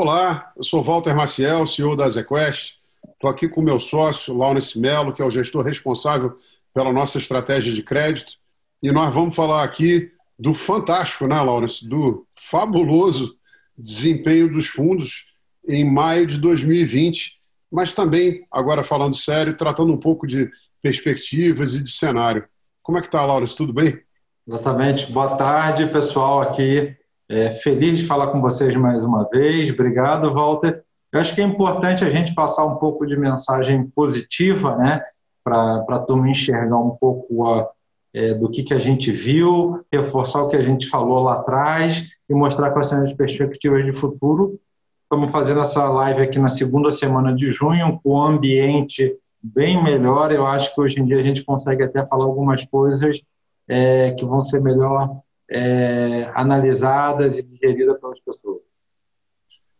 Olá, eu sou Walter Maciel, CEO da ZQuest. Estou aqui com meu sócio, Laurence Mello, que é o gestor responsável pela nossa estratégia de crédito. E nós vamos falar aqui do fantástico, né, Laurence? Do fabuloso desempenho dos fundos em maio de 2020, mas também, agora falando sério, tratando um pouco de perspectivas e de cenário. Como é que está, Laurence? Tudo bem? Exatamente. Boa tarde, pessoal, aqui. É, feliz de falar com vocês mais uma vez. Obrigado, Walter. Eu acho que é importante a gente passar um pouco de mensagem positiva, né, para a turma enxergar um pouco a, é, do que, que a gente viu, reforçar o que a gente falou lá atrás e mostrar quais são as perspectivas de futuro. Estamos fazendo essa live aqui na segunda semana de junho, com o ambiente bem melhor. Eu acho que hoje em dia a gente consegue até falar algumas coisas é, que vão ser melhor é, analisadas e digeridas pelas pessoas.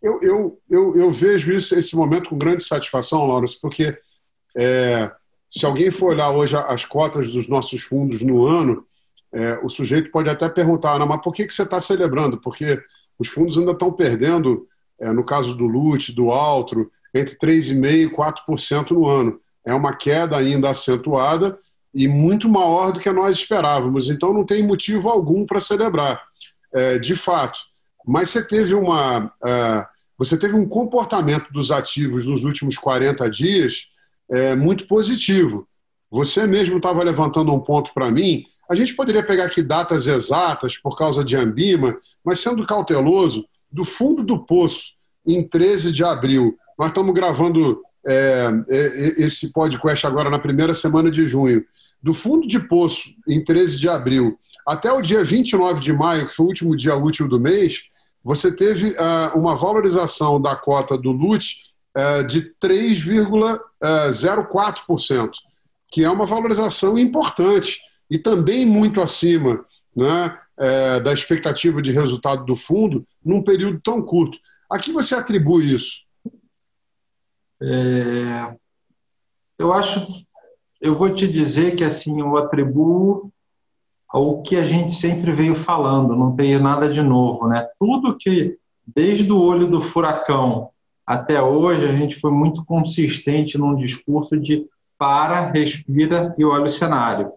Eu, eu, eu, eu, vejo isso, esse momento com grande satisfação, Lawrence, porque é, se alguém for olhar hoje as cotas dos nossos fundos no ano, é, o sujeito pode até perguntar, mas por que, que você está celebrando? Porque os fundos ainda estão perdendo, é, no caso do LUT, do Altro, entre 3,5% e 4% no ano. É uma queda ainda acentuada e muito maior do que nós esperávamos. Então não tem motivo algum para celebrar, é, de fato. Mas você teve uma, é, você teve um comportamento dos ativos nos últimos 40 dias é, muito positivo. Você mesmo estava levantando um ponto para mim. A gente poderia pegar aqui datas exatas por causa de Ambima, mas sendo cauteloso, do fundo do poço, em 13 de abril, nós estamos gravando é, esse podcast agora na primeira semana de junho, do fundo de poço, em 13 de abril, até o dia 29 de maio, que foi o último dia útil do mês, você teve uh, uma valorização da cota do LUT uh, de 3,04%, que é uma valorização importante e também muito acima né, uh, da expectativa de resultado do fundo num período tão curto. A que você atribui isso? É, eu acho, eu vou te dizer que assim eu atribuo ao que a gente sempre veio falando, não tem nada de novo, né? Tudo que desde o olho do furacão até hoje a gente foi muito consistente num discurso de para, respira e olha o cenário.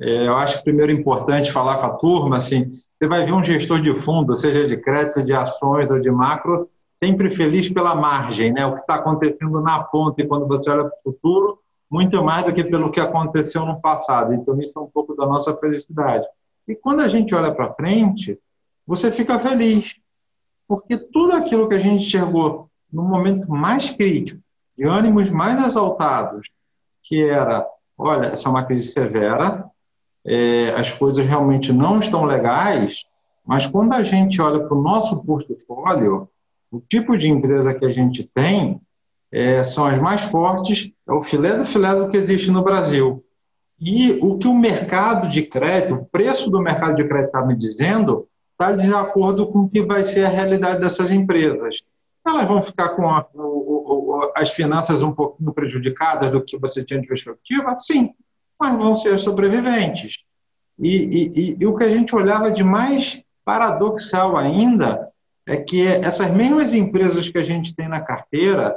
É, eu acho que primeiro é importante falar com a turma, assim, você vai ver um gestor de fundo, seja de crédito, de ações ou de macro, sempre feliz pela margem, né? O que está acontecendo na ponta e quando você olha para o futuro, muito mais do que pelo que aconteceu no passado. Então isso é um pouco da nossa felicidade. E quando a gente olha para frente, você fica feliz, porque tudo aquilo que a gente enxergou no momento mais crítico, de ânimos mais exaltados, que era, olha, essa é uma crise severa, é, as coisas realmente não estão legais, mas quando a gente olha para o nosso portfólio, o tipo de empresa que a gente tem é, são as mais fortes, é o filé do filé do que existe no Brasil. E o que o mercado de crédito, o preço do mercado de crédito está me dizendo, está de acordo com o que vai ser a realidade dessas empresas. Elas vão ficar com a, o, o, as finanças um pouquinho prejudicadas do que você tinha de perspectiva? Sim, mas vão ser sobreviventes. E, e, e, e o que a gente olhava de mais paradoxal ainda é que essas mesmas empresas que a gente tem na carteira,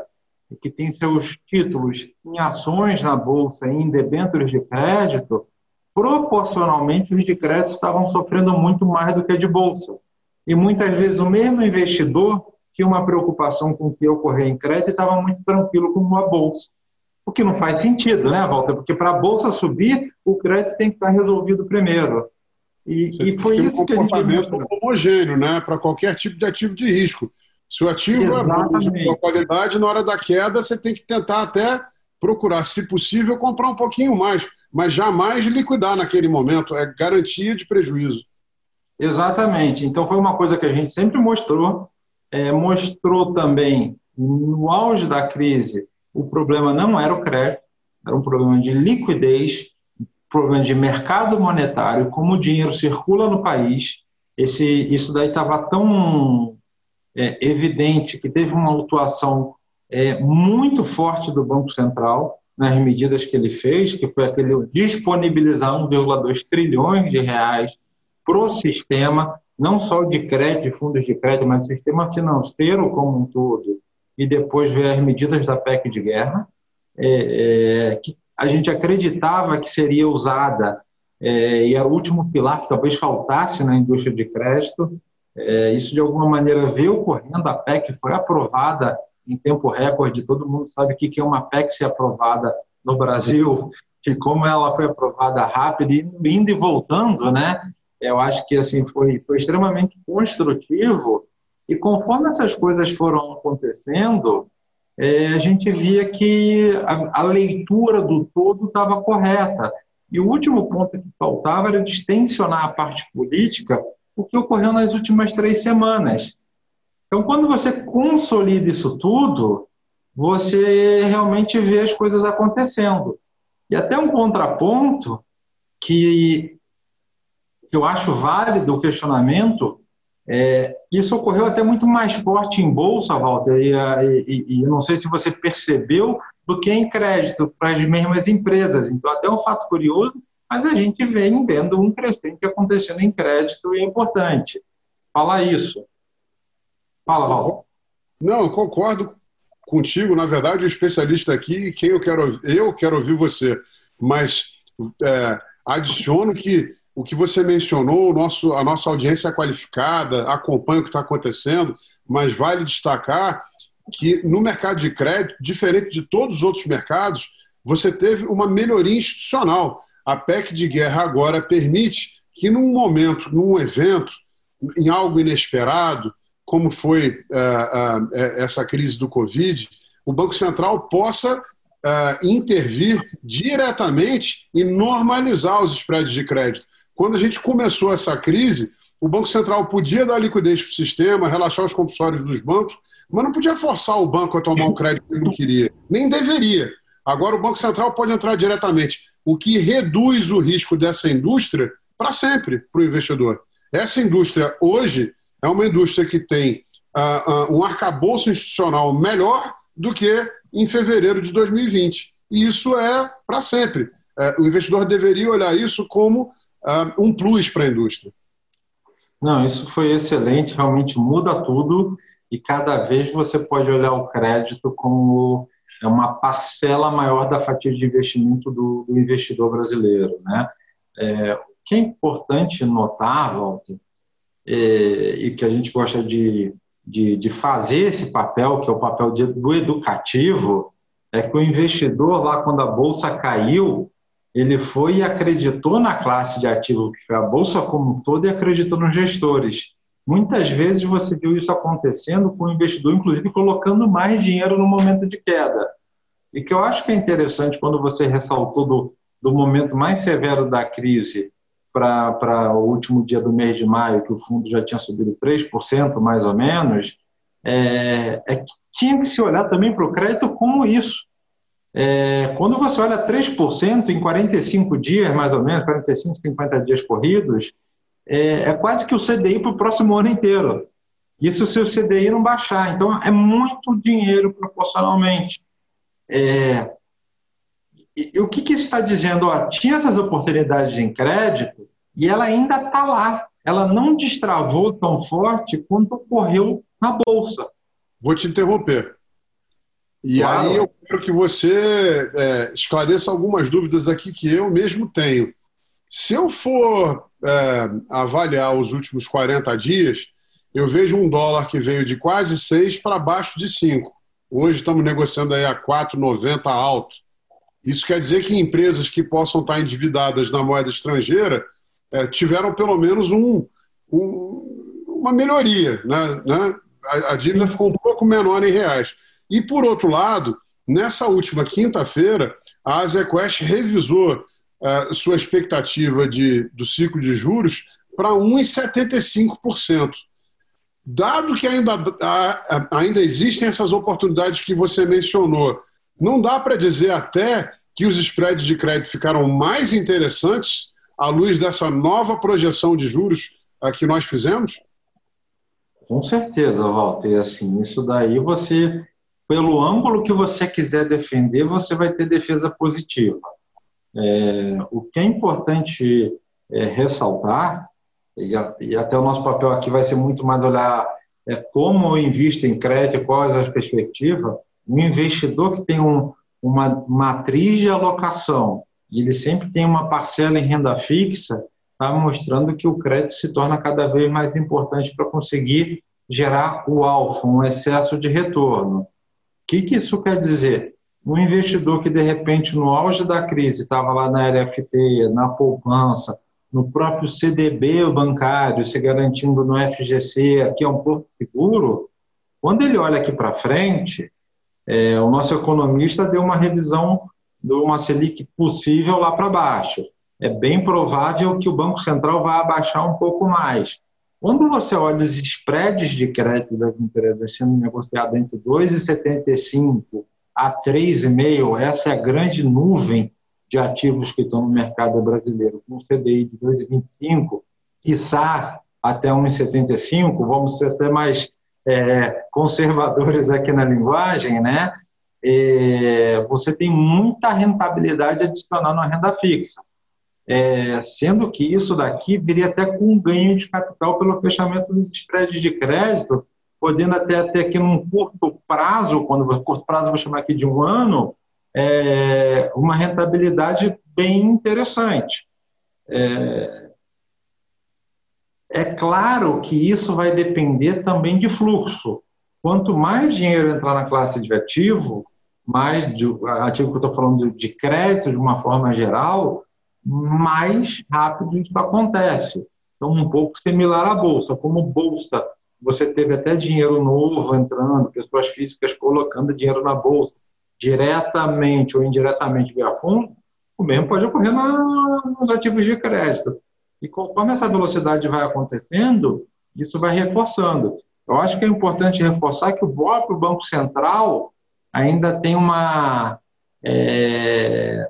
que tem seus títulos em ações na bolsa, em debêntures de crédito, proporcionalmente os de crédito estavam sofrendo muito mais do que a de bolsa. E muitas vezes o mesmo investidor tinha uma preocupação com o que ocorrer em crédito e estava muito tranquilo com uma bolsa. O que não faz sentido, né, Walter? Porque para a bolsa subir, o crédito tem que estar resolvido primeiro. E, e foi isso que a gente comportamento homogêneo, né, para qualquer tipo de ativo de risco. Se o ativo Exatamente. é boa qualidade, na hora da queda você tem que tentar até procurar, se possível, comprar um pouquinho mais, mas jamais liquidar naquele momento. É garantia de prejuízo. Exatamente. Então foi uma coisa que a gente sempre mostrou. É, mostrou também no auge da crise o problema não era o crédito, era um problema de liquidez problema de mercado monetário, como o dinheiro circula no país, esse, isso daí estava tão é, evidente que teve uma atuação é, muito forte do Banco Central nas medidas que ele fez, que foi aquele disponibilizar 1,2 trilhões de reais para o sistema não só de crédito, fundos de crédito, mas sistema financeiro como um todo, e depois ver as medidas da PEC de guerra, é, é, que a gente acreditava que seria usada, é, e é o último pilar que talvez faltasse na indústria de crédito, é, isso de alguma maneira veio ocorrendo, a PEC foi aprovada em tempo recorde, todo mundo sabe o que é uma PEC ser aprovada no Brasil, e como ela foi aprovada rápido, indo e voltando, né? Eu acho que assim foi, foi extremamente construtivo e conforme essas coisas foram acontecendo, é, a gente via que a, a leitura do todo estava correta. E o último ponto que faltava era distensionar a parte política, o que ocorreu nas últimas três semanas. Então, quando você consolida isso tudo, você realmente vê as coisas acontecendo. E até um contraponto que eu acho válido o questionamento é, isso ocorreu até muito mais forte em bolsa, Walter, e, e, e não sei se você percebeu, do que em crédito para as mesmas empresas. Então, até um fato curioso, mas a gente vem vendo um crescente acontecendo em crédito e é importante. Fala isso. Fala, Walter. Não, eu concordo contigo. Na verdade, o especialista aqui, quem eu quero eu quero ouvir você, mas é, adiciono que o que você mencionou, nosso, a nossa audiência é qualificada, acompanha o que está acontecendo, mas vale destacar que no mercado de crédito, diferente de todos os outros mercados, você teve uma melhoria institucional. A PEC de guerra agora permite que, num momento, num evento, em algo inesperado, como foi uh, uh, essa crise do Covid, o Banco Central possa uh, intervir diretamente e normalizar os spreads de crédito. Quando a gente começou essa crise, o Banco Central podia dar liquidez para o sistema, relaxar os compulsórios dos bancos, mas não podia forçar o banco a tomar um crédito que ele não queria, nem deveria. Agora o Banco Central pode entrar diretamente, o que reduz o risco dessa indústria para sempre para o investidor. Essa indústria hoje é uma indústria que tem uh, uh, um arcabouço institucional melhor do que em fevereiro de 2020. E isso é para sempre. Uh, o investidor deveria olhar isso como um plus para a indústria. Não, isso foi excelente, realmente muda tudo e cada vez você pode olhar o crédito como é uma parcela maior da fatia de investimento do, do investidor brasileiro. Né? É, o que é importante notar, Walter, é, e que a gente gosta de, de, de, fazer esse papel, que é o papel de, do educativo, é que o investidor, lá quando a bolsa caiu, ele foi e acreditou na classe de ativo que foi a bolsa como um todo e acreditou nos gestores. Muitas vezes você viu isso acontecendo com o investidor, inclusive colocando mais dinheiro no momento de queda. E que eu acho que é interessante quando você ressaltou do, do momento mais severo da crise para o último dia do mês de maio, que o fundo já tinha subido 3%, mais ou menos, é, é que tinha que se olhar também para o crédito como isso. É, quando você olha 3% em 45 dias, mais ou menos, 45, 50 dias corridos, é, é quase que o CDI para o próximo ano inteiro. Isso se o CDI não baixar. Então, é muito dinheiro proporcionalmente. É, e, o que, que isso está dizendo? Ó, tinha essas oportunidades em crédito e ela ainda está lá. Ela não destravou tão forte quanto ocorreu na Bolsa. Vou te interromper. E claro. aí eu quero que você é, esclareça algumas dúvidas aqui que eu mesmo tenho. Se eu for é, avaliar os últimos 40 dias, eu vejo um dólar que veio de quase 6 para baixo de 5. Hoje estamos negociando aí a 4,90 alto. Isso quer dizer que empresas que possam estar endividadas na moeda estrangeira é, tiveram pelo menos um, um, uma melhoria. Né? né? A, a dívida ficou um pouco menor em reais. E, por outro lado, nessa última quinta-feira, a ASEQuest revisou uh, sua expectativa de, do ciclo de juros para 1,75%. Dado que ainda, ainda existem essas oportunidades que você mencionou, não dá para dizer até que os spreads de crédito ficaram mais interessantes à luz dessa nova projeção de juros que nós fizemos? Com certeza, Walter. Assim, isso daí você pelo ângulo que você quiser defender, você vai ter defesa positiva. É, o que é importante é, ressaltar e, a, e até o nosso papel aqui vai ser muito mais olhar é, como eu invisto em crédito, quais as perspectivas, um investidor que tem um, uma matriz de alocação e ele sempre tem uma parcela em renda fixa, está mostrando que o crédito se torna cada vez mais importante para conseguir gerar o alfa, um excesso de retorno. O que, que isso quer dizer? Um investidor que, de repente, no auge da crise, estava lá na LFT, na poupança, no próprio CDB bancário, se garantindo no FGC, que é um porto seguro, quando ele olha aqui para frente, é, o nosso economista deu uma revisão de uma Selic possível lá para baixo. É bem provável que o Banco Central vá abaixar um pouco mais. Quando você olha os spreads de crédito das empresas sendo negociados entre 2,75 a 3,5, essa é a grande nuvem de ativos que estão no mercado brasileiro, com CDI de 2,25, quiçá até 1,75, vamos ser até mais é, conservadores aqui na linguagem, né? É, você tem muita rentabilidade adicional na renda fixa. É, sendo que isso daqui viria até com um ganho de capital pelo fechamento dos spreads de crédito, podendo até, até aqui num curto prazo, quando curto prazo vou chamar aqui de um ano, é, uma rentabilidade bem interessante. É, é claro que isso vai depender também de fluxo. Quanto mais dinheiro entrar na classe de ativo, mais de, ativo que eu estou falando de crédito de uma forma geral, mais rápido isso acontece. Então, um pouco similar à bolsa. Como bolsa, você teve até dinheiro novo entrando, pessoas físicas colocando dinheiro na bolsa, diretamente ou indiretamente via fundo, o mesmo pode ocorrer na, nos ativos de crédito. E conforme essa velocidade vai acontecendo, isso vai reforçando. Eu acho que é importante reforçar que o próprio Banco Central ainda tem uma, é,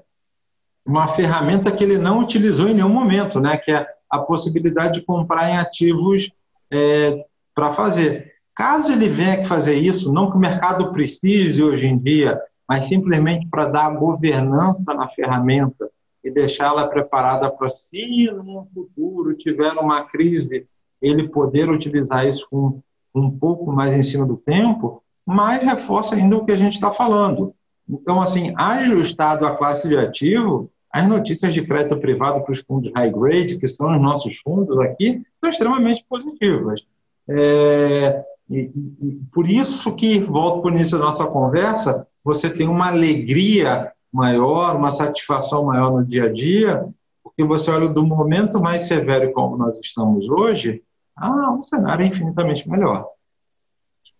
uma ferramenta que ele não utilizou em nenhum momento, né? que é a possibilidade de comprar em ativos é, para fazer. Caso ele venha que fazer isso, não que o mercado precise hoje em dia, mas simplesmente para dar governança na ferramenta e deixá-la preparada para se no futuro tiver uma crise, ele poder utilizar isso com um pouco mais em cima do tempo, mais reforça ainda o que a gente está falando. Então, assim, ajustado à classe de ativo, as notícias de crédito privado para os fundos high grade, que são os nossos fundos aqui, são extremamente positivas. É, e, e, por isso que, volto para o início da nossa conversa, você tem uma alegria maior, uma satisfação maior no dia a dia, porque você olha do momento mais severo como nós estamos hoje, ah, um cenário infinitamente melhor.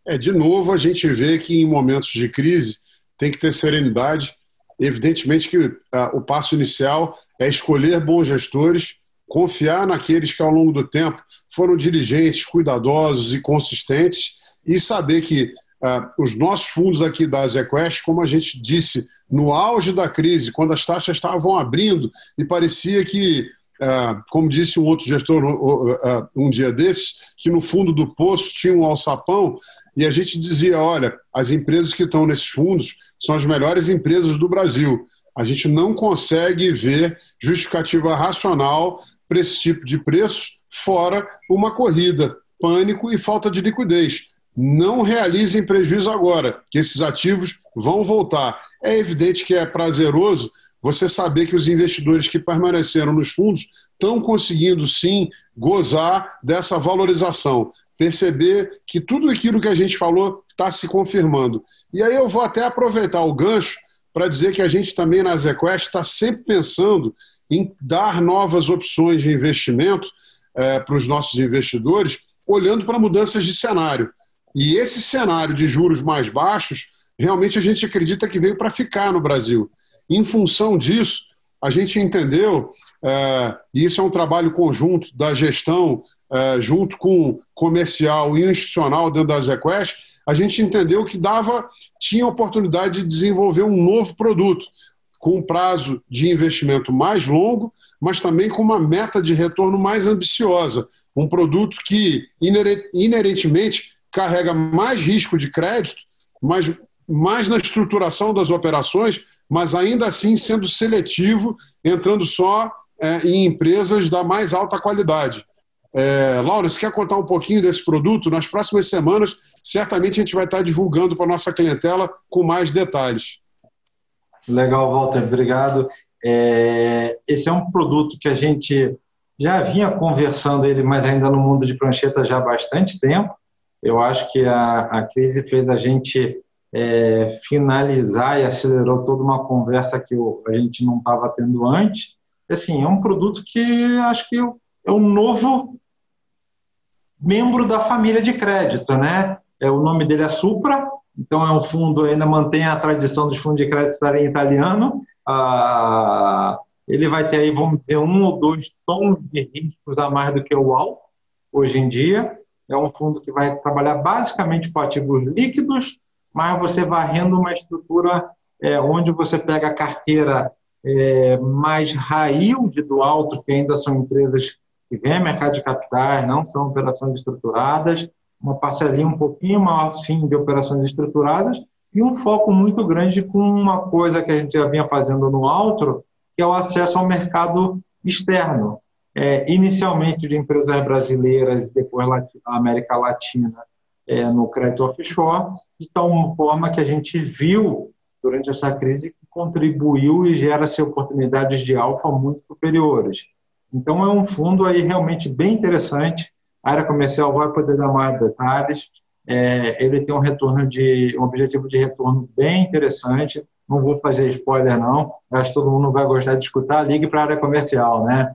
É, de novo, a gente vê que em momentos de crise tem que ter serenidade. Evidentemente que ah, o passo inicial é escolher bons gestores, confiar naqueles que ao longo do tempo foram dirigentes, cuidadosos e consistentes e saber que ah, os nossos fundos aqui da Azequest, como a gente disse, no auge da crise, quando as taxas estavam abrindo e parecia que, ah, como disse um outro gestor ah, um dia desses, que no fundo do poço tinha um alçapão, e a gente dizia: olha, as empresas que estão nesses fundos são as melhores empresas do Brasil. A gente não consegue ver justificativa racional para esse tipo de preço, fora uma corrida, pânico e falta de liquidez não realizem prejuízo agora, que esses ativos vão voltar. É evidente que é prazeroso você saber que os investidores que permaneceram nos fundos estão conseguindo sim gozar dessa valorização, perceber que tudo aquilo que a gente falou está se confirmando. E aí eu vou até aproveitar o gancho para dizer que a gente também na ZQuest está sempre pensando em dar novas opções de investimento é, para os nossos investidores, olhando para mudanças de cenário. E esse cenário de juros mais baixos, realmente a gente acredita que veio para ficar no Brasil. Em função disso, a gente entendeu, é, e isso é um trabalho conjunto da gestão, é, junto com comercial e institucional dentro da ZQuest, a gente entendeu que dava, tinha oportunidade de desenvolver um novo produto, com um prazo de investimento mais longo, mas também com uma meta de retorno mais ambiciosa. Um produto que, inerentemente, carrega mais risco de crédito, mas mais na estruturação das operações, mas ainda assim sendo seletivo, entrando só é, em empresas da mais alta qualidade. É, Laura, você quer contar um pouquinho desse produto? Nas próximas semanas, certamente a gente vai estar divulgando para a nossa clientela com mais detalhes. Legal, Walter, obrigado. É, esse é um produto que a gente já vinha conversando ele, mas ainda no mundo de prancheta já há bastante tempo. Eu acho que a, a crise fez a gente é, finalizar e acelerou toda uma conversa que a gente não estava tendo antes. Assim, é um produto que acho que é um novo membro da família de crédito, né? É, o nome dele é Supra, então é um fundo ainda mantém a tradição dos fundos de crédito estarem italiano. Ah, ele vai ter aí, vamos dizer, um ou dois tons de riscos a mais do que o AL hoje em dia. É um fundo que vai trabalhar basicamente com ativos líquidos, mas você varrendo uma estrutura é, onde você pega a carteira é, mais raio do alto, que ainda são empresas que vêm a mercado de capitais, não são operações estruturadas, uma parcelinha um pouquinho maior, sim, de operações estruturadas, e um foco muito grande com uma coisa que a gente já vinha fazendo no Altro, que é o acesso ao mercado externo, é, inicialmente de empresas brasileiras e depois a América Latina é, no crédito offshore, de tal forma que a gente viu durante essa crise que contribuiu e gera-se oportunidades de alfa muito superiores. Então é um fundo aí realmente bem interessante. A área comercial vai poder dar mais detalhes. É, ele tem um retorno de um objetivo de retorno bem interessante. Não vou fazer spoiler não. Acho que todo mundo vai gostar de escutar. Ligue para a área comercial, né?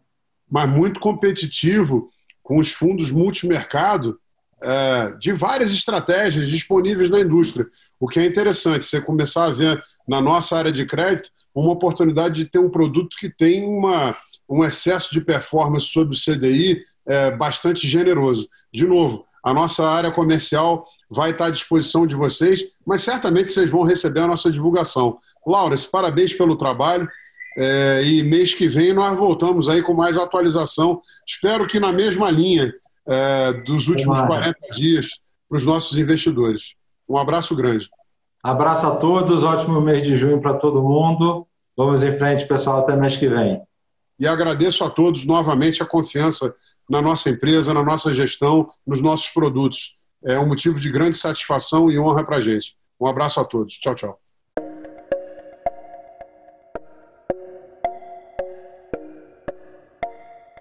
Mas muito competitivo com os fundos multimercado é, de várias estratégias disponíveis na indústria. O que é interessante, você começar a ver na nossa área de crédito uma oportunidade de ter um produto que tem uma, um excesso de performance sobre o CDI é, bastante generoso. De novo, a nossa área comercial vai estar à disposição de vocês, mas certamente vocês vão receber a nossa divulgação. Laura, parabéns pelo trabalho. É, e mês que vem nós voltamos aí com mais atualização. Espero que na mesma linha é, dos últimos 40 dias para os nossos investidores. Um abraço grande. Abraço a todos, ótimo mês de junho para todo mundo. Vamos em frente, pessoal, até mês que vem. E agradeço a todos novamente a confiança na nossa empresa, na nossa gestão, nos nossos produtos. É um motivo de grande satisfação e honra para a gente. Um abraço a todos. Tchau, tchau.